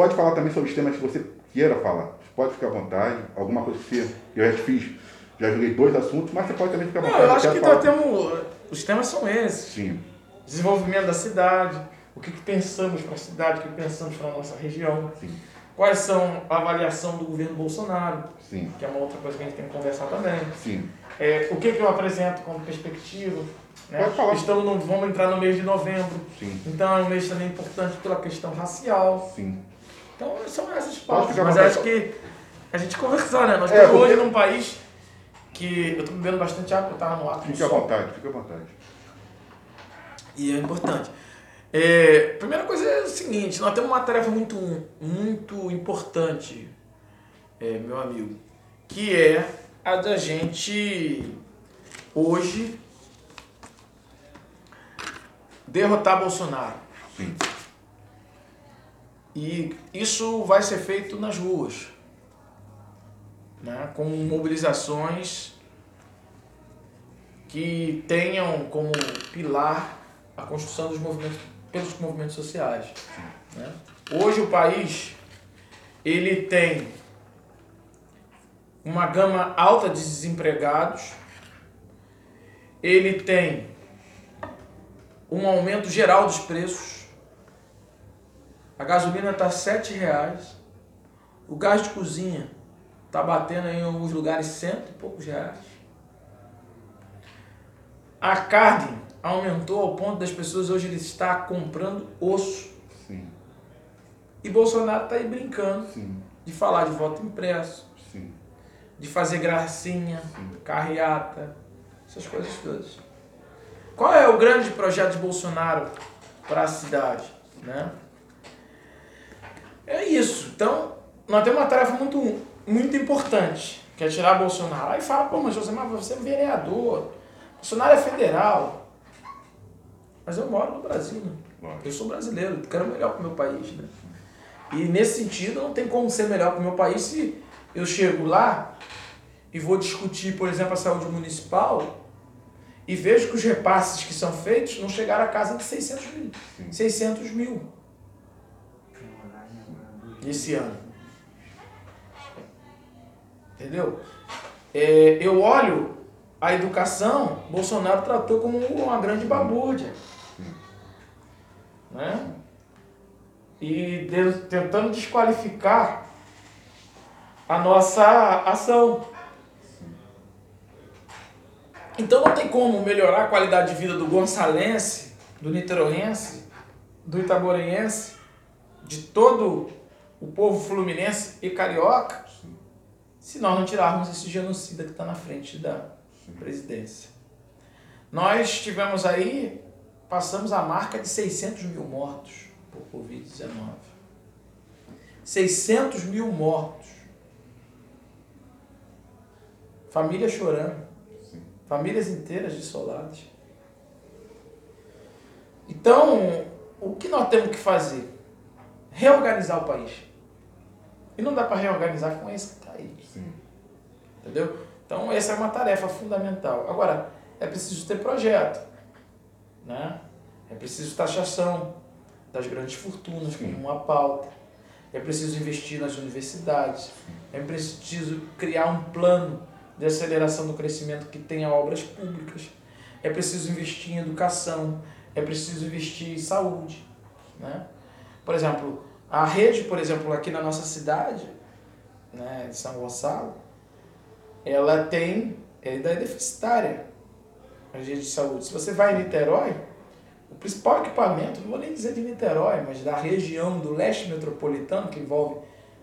Pode falar também sobre os temas que você queira falar. Pode ficar à vontade. Alguma coisa que você, eu já fiz, já joguei dois assuntos, mas você pode também ficar à vontade. Não, eu acho quero que nós temos. Os temas são esses. Sim, Desenvolvimento da cidade, o que, que pensamos para a cidade, o que pensamos para a nossa região, sim, quais são a avaliação do governo Bolsonaro, sim, que é uma outra coisa que a gente tem que conversar também. sim. É, o que, que eu apresento como perspectiva. Né? Pode falar. Estamos no, vamos entrar no mês de novembro, Sim, então é um mês também importante pela questão racial. sim. Então são essas pautas. Mas acho que a gente conversar, né? Nós É, estamos porque- hoje num país que eu estou bebendo bastante água, eu estava no ato do Fique à vontade, fique à vontade. E é importante. É, primeira coisa é o seguinte, nós temos uma tarefa muito, muito importante, é, meu amigo, que é a da gente hoje derrotar Bolsonaro. Sim, E isso vai ser feito nas ruas, né? com mobilizações que tenham como pilar a construção dos movimentos pelos movimentos sociais. né? Hoje o país ele tem uma gama alta de desempregados, ele tem um aumento geral dos preços, a gasolina está 7 reais. O gás de cozinha está batendo em alguns lugares cento e poucos reais. A carne aumentou ao ponto das pessoas hoje estar comprando osso. sim, E Bolsonaro está aí brincando sim, de falar de voto impresso, sim, de fazer gracinha, carreata, essas coisas todas. Qual é o grande projeto de Bolsonaro para a cidade? Né? É isso. Então, nós temos uma tarefa muito, muito importante, que é tirar Bolsonaro. Aí fala, pô, mas José, mas você é vereador. Bolsonaro é federal. Mas eu moro no Brasil, né? Eu sou brasileiro, quero melhor para o meu país, né? E nesse sentido, não tem como ser melhor para o meu país se eu chego lá e vou discutir, por exemplo, a saúde municipal e vejo que os repasses que são feitos não chegaram a casa de 600 mil. Sim. 600 mil esse ano. Entendeu? É, eu olho a educação, Bolsonaro tratou como uma grande babúrdia. Né? E de- tentando desqualificar a nossa ação. Então não tem como melhorar a qualidade de vida do gonçalense, do niteroense, do itaborenhense, de todo o povo fluminense e carioca, se nós não tirarmos esse genocida que está na frente da presidência. Nós tivemos aí, passamos a marca de 600 mil mortos por Covid-19. 600 mil mortos. Família chorando. Sim. Famílias inteiras dissoladas. Então, o que nós temos que fazer? Reorganizar o país. E não dá para reorganizar com esse que está aí. Sim, Entendeu? Então, essa é uma tarefa fundamental. Agora, é preciso ter projeto. Né? É preciso taxação das grandes fortunas como uma pauta. É preciso investir nas universidades. É preciso criar um plano de aceleração do crescimento que tenha obras públicas. É preciso investir em educação. É preciso investir em saúde. Né? Por exemplo, a rede, por exemplo, aqui na nossa cidade, né, de São Gonçalo, ela tem, ela é deficitária, a rede de saúde. Se você vai em Niterói, o principal equipamento, não vou nem dizer de Niterói, mas da região do leste metropolitano, que envolve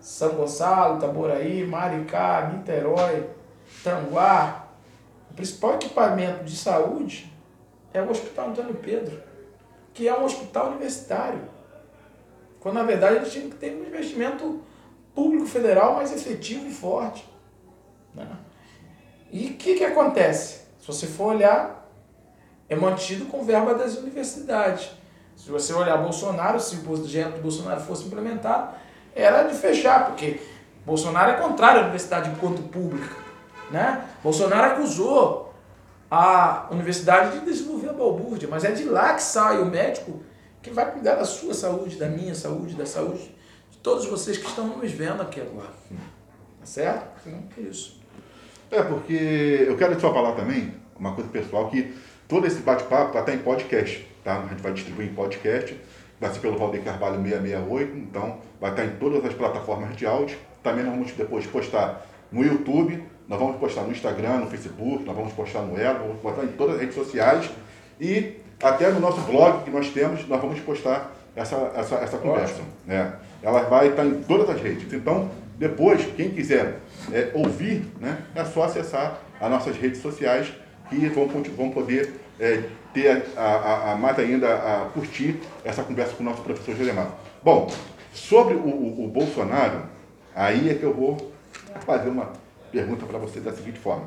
São Gonçalo, Itaboraí, Maricá, Niterói, Tanguá, o principal equipamento de saúde é o Hospital Antônio Pedro, que é um hospital universitário. Quando na verdade ele tinha que ter um investimento público federal mais efetivo e forte. Né? E o que, que acontece? Se você for olhar, é mantido com verba das universidades. Se você olhar Bolsonaro, se o projeto do Bolsonaro fosse implementado, era de fechar, porque Bolsonaro é contrário à universidade enquanto pública. Né? Bolsonaro acusou a universidade de desenvolver a balbúrdia, mas é de lá que sai o médico que vai cuidar da sua saúde, da minha saúde, da saúde de todos vocês que estão nos vendo aqui agora. Tá certo? Então, é isso. É, porque eu quero só falar também uma coisa pessoal que todo esse bate-papo estar em podcast, tá? A gente vai distribuir em podcast, vai ser pelo Valdir Carvalho 668, então vai estar em todas as plataformas de áudio. Também nós vamos depois postar no YouTube, nós vamos postar no Instagram, no Facebook, nós vamos postar no Elo, vamos postar em todas as redes sociais e até no nosso blog que nós temos, nós vamos postar essa, essa, essa conversa. Né? Ela vai estar em todas as redes. Então, depois, quem quiser é, ouvir, né, é só acessar as nossas redes sociais que vão, vão poder é, ter a, a, a, mais ainda a curtir essa conversa com o nosso professor Jeremar. Bom, sobre o, o, o Bolsonaro, aí é que eu vou fazer uma pergunta para você da seguinte forma.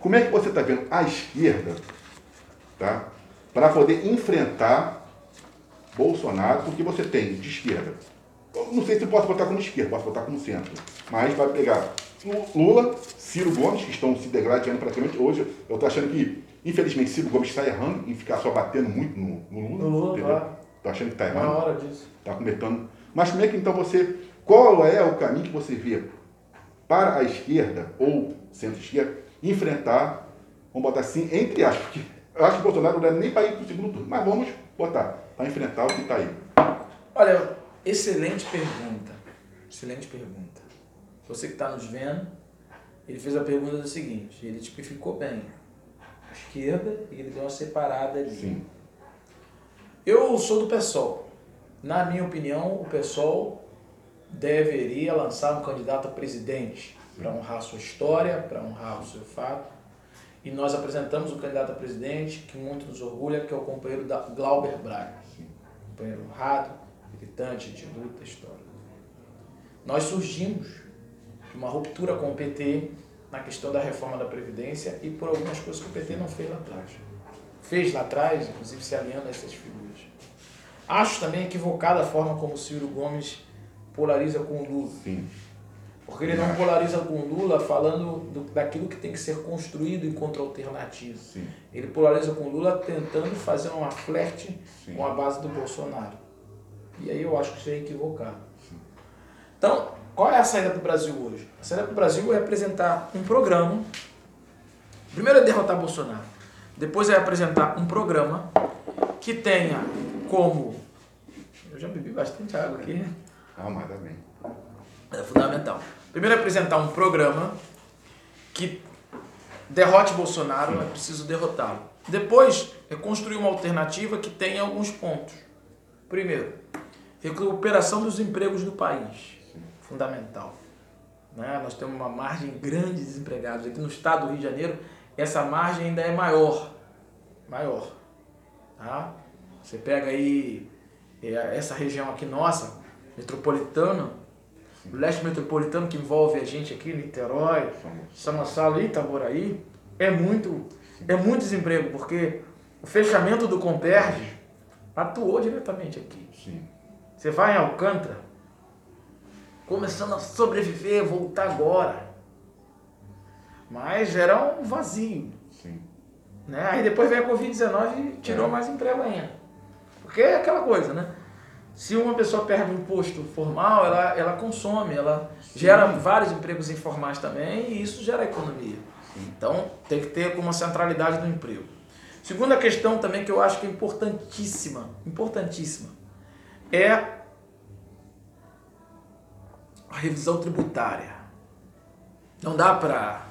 Como é que você está vendo a esquerda tá, para poder enfrentar Bolsonaro, porque você tem de esquerda. Não sei se posso botar como esquerda, posso botar como centro. Mas vai pegar Lula, Ciro Gomes, que estão se degradando praticamente. Hoje eu estou achando que, infelizmente, Ciro Gomes está errando em ficar só batendo muito no, no Lula. No Lula, entendeu? claro. Estou achando que está errando. Na hora disso. Está cometendo. Mas como é que então você. Qual é o caminho que você vê para a esquerda ou centro-esquerda enfrentar, vamos botar assim, entre aspas, porque eu acho que o Bolsonaro não é nem para ir para o segundo turno, mas vamos botar, para enfrentar o que está aí. Olha, excelente pergunta. Excelente pergunta. Você que está nos vendo, ele fez a pergunta do seguinte, ele tipificou bem a esquerda e ele deu uma separada ali. Sim. Eu sou do PSOL. Na minha opinião, o PSOL deveria lançar um candidato a presidente para honrar sua história, para honrar o seu fato. E nós apresentamos o candidato a presidente, que muito nos orgulha, que é o companheiro da Glauber Braga. Companheiro honrado, militante de luta histórica. Nós surgimos de uma ruptura com o PT na questão da reforma da Previdência e por algumas coisas que o PT não fez lá atrás. Fez lá atrás, inclusive se alinhando a essas figuras. Acho também equivocada a forma como Ciro Gomes polariza com o Lula. Sim. Porque ele não polariza com o Lula falando do, daquilo que tem que ser construído enquanto alternativa. Sim. Ele polariza com o Lula tentando fazer uma flerte Sim. com a base do Bolsonaro. E aí eu acho que isso é equivocado. Então, qual é a saída do Brasil hoje? A saída do Brasil é apresentar um programa. Primeiro é derrotar Bolsonaro. Depois é apresentar um programa que tenha como. Eu já bebi bastante água aqui. Ah, mas tá bem. É fundamental. Primeiro apresentar um programa que derrote Bolsonaro, é preciso derrotá-lo. Depois é construir uma alternativa que tenha alguns pontos. Primeiro, recuperação dos empregos no país. Fundamental. Né? Nós temos uma margem grande de desempregados. Aqui no estado do Rio de Janeiro, essa margem ainda é maior. Maior. Tá? Você pega aí é, essa região aqui nossa, metropolitana, o leste metropolitano que envolve a gente aqui, Niterói, São Gonçalo e Itaboraí, é muito, é muito desemprego, porque o fechamento do Comperge atuou diretamente aqui. Sim. Você vai em Alcântara, começando a sobreviver, voltar agora. Mas era um vazio. Sim. Né? Aí depois veio a Covid-19 e tirou É. mais emprego ainda. Porque é aquela coisa, né? Se uma pessoa perde um imposto formal, ela, ela consome, ela gera vários empregos informais também e isso gera economia. Então tem que ter como centralidade do emprego. Segunda questão também que eu acho que é importantíssima, importantíssima, é a revisão tributária. Não dá para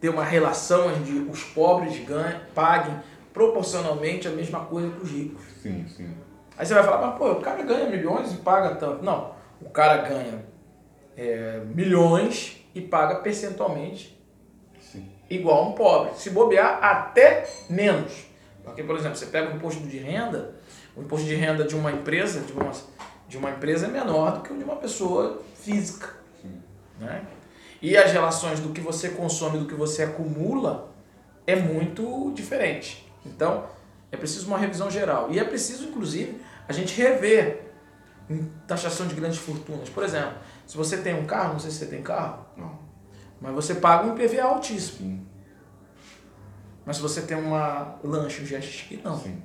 ter uma relação onde os pobres ganhem, paguem proporcionalmente a mesma coisa que os ricos. Sim, sim. Aí você vai falar, mas pô, o cara ganha milhões e paga tanto. Não, o cara ganha é, milhões e paga percentualmente Sim. igual a um pobre. Se bobear, até menos. Porque, por exemplo, você pega o imposto de renda, o imposto de renda de uma empresa, de uma, de uma empresa é menor do que o de uma pessoa física. Né? E as relações do que você consome do que você acumula é muito diferente. Então, é preciso uma revisão geral. E é preciso, inclusive, a gente rever em taxação de grandes fortunas. Por exemplo, se você tem um carro, não sei se você tem carro, Não. mas você paga um IPVA altíssimo. Sim. Mas se você tem uma lanche, um jet não. Sim.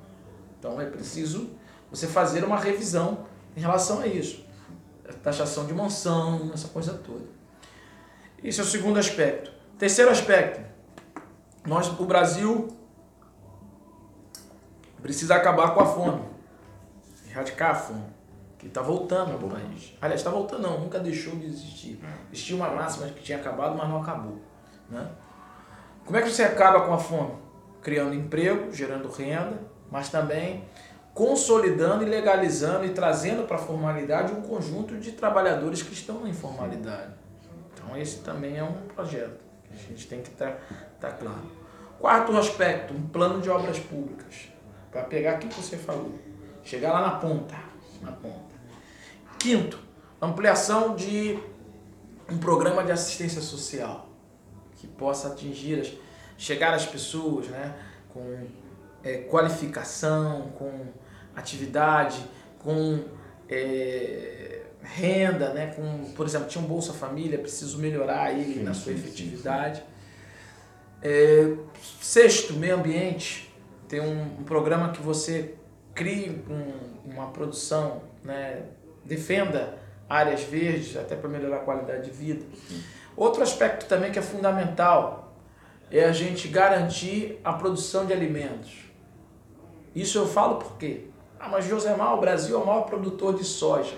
Então é preciso você fazer uma revisão em relação a isso. taxação de mansão, essa coisa toda. Esse é o segundo aspecto. Terceiro aspecto, nós, o Brasil precisa acabar com a fome, fome, que está voltando no país. Aliás, está voltando não, nunca deixou de existir. Existia uma máxima que tinha acabado, mas não acabou. Né? Como é que você acaba com a fome? Criando emprego, gerando renda, mas também consolidando e legalizando e trazendo para a formalidade um conjunto de trabalhadores que estão na informalidade. Então esse também é um projeto que a gente tem que estar tá, tá claro. Quarto aspecto, um plano de obras públicas. Para pegar aquilo que você falou. Chegar lá na ponta. Na ponta. Quinto, ampliação de um programa de assistência social que possa atingir, as, chegar às pessoas né, com é, qualificação, com atividade, com é, renda, né, com, por exemplo, tinha um Bolsa Família, preciso melhorar ele sim, na sua sim, efetividade. Sim, é, sexto, meio ambiente, tem um, um, programa que você crie um, uma produção, né, defenda áreas verdes, até para melhorar a qualidade de vida. Outro aspecto também que é fundamental é a gente garantir a produção de alimentos. Isso eu falo por quê? Ah, mas Josemar, o Brasil é o maior produtor de soja.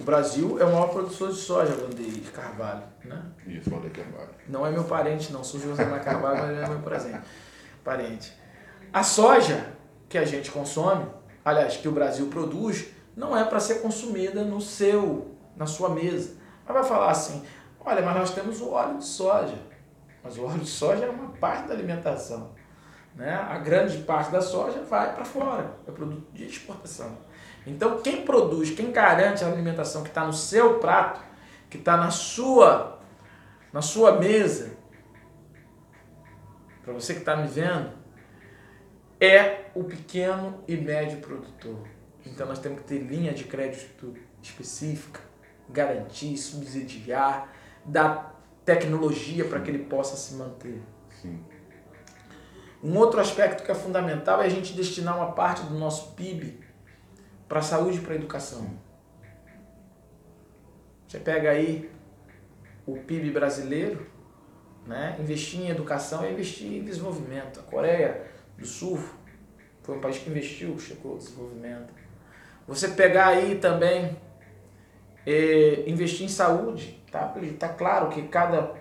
O Brasil é o maior produtor de soja, Vandeir Carvalho. Né? Isso, Vandeir Carvalho. Não é meu parente, não. Sou Josemar Carvalho, mas é meu presente. parente. A soja que a gente consome, aliás, que o Brasil produz, não é para ser consumida no seu, na sua mesa. Mas vai falar assim, olha, mas nós temos o óleo de soja. Mas o óleo de soja é uma parte da alimentação. Né? A grande parte da soja vai para fora, é produto de exportação. Então, quem produz, quem garante a alimentação que está no seu prato, que está na sua, na sua mesa, para você que está me vendo, é o pequeno e médio produtor. Então, nós temos que ter linha de crédito específica, garantir, subsidiar, dar tecnologia para que ele possa se manter. Sim. Um outro aspecto que é fundamental é a gente destinar uma parte do nosso PIB para a saúde e para a educação. Você pega aí o PIB brasileiro, né? investir em educação é investir em desenvolvimento. A Coreia do Sul foi um país que investiu, chegou ao desenvolvimento. Você pegar aí também, é, investir em saúde, tá? Tá claro que cada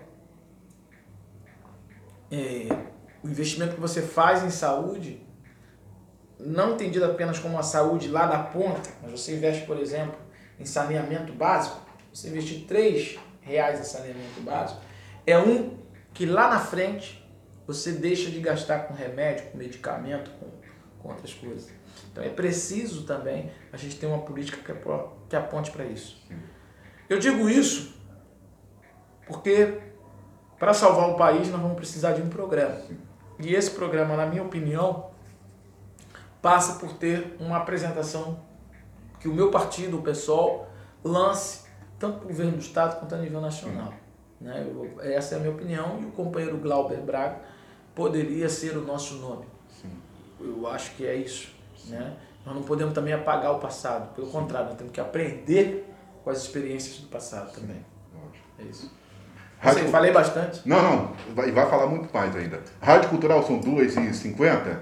é, o investimento que você faz em saúde, não entendido apenas como a saúde lá da ponta, mas você investe, por exemplo, em saneamento básico, você investir três reais em saneamento básico, é um que lá na frente você deixa de gastar com remédio, com medicamento, com, com outras coisas. Então é preciso também a gente ter uma política que, é que aponte para isso. Eu digo isso porque para salvar o país nós vamos precisar de um programa. E esse programa, na minha opinião, passa por ter uma apresentação que o meu partido, o PSOL, lance tanto para o governo do Estado quanto a nível nacional. Né? Eu, essa é a minha opinião e o companheiro Glauber Braga poderia ser o nosso nome. Sim. Eu acho que é isso. Né? Nós não podemos também apagar o passado, pelo contrário, nós temos que aprender com as experiências do passado também. É isso. Rádio... falei bastante? Não, não, vai, vai falar muito mais ainda. Rádio Cultural são 2h50.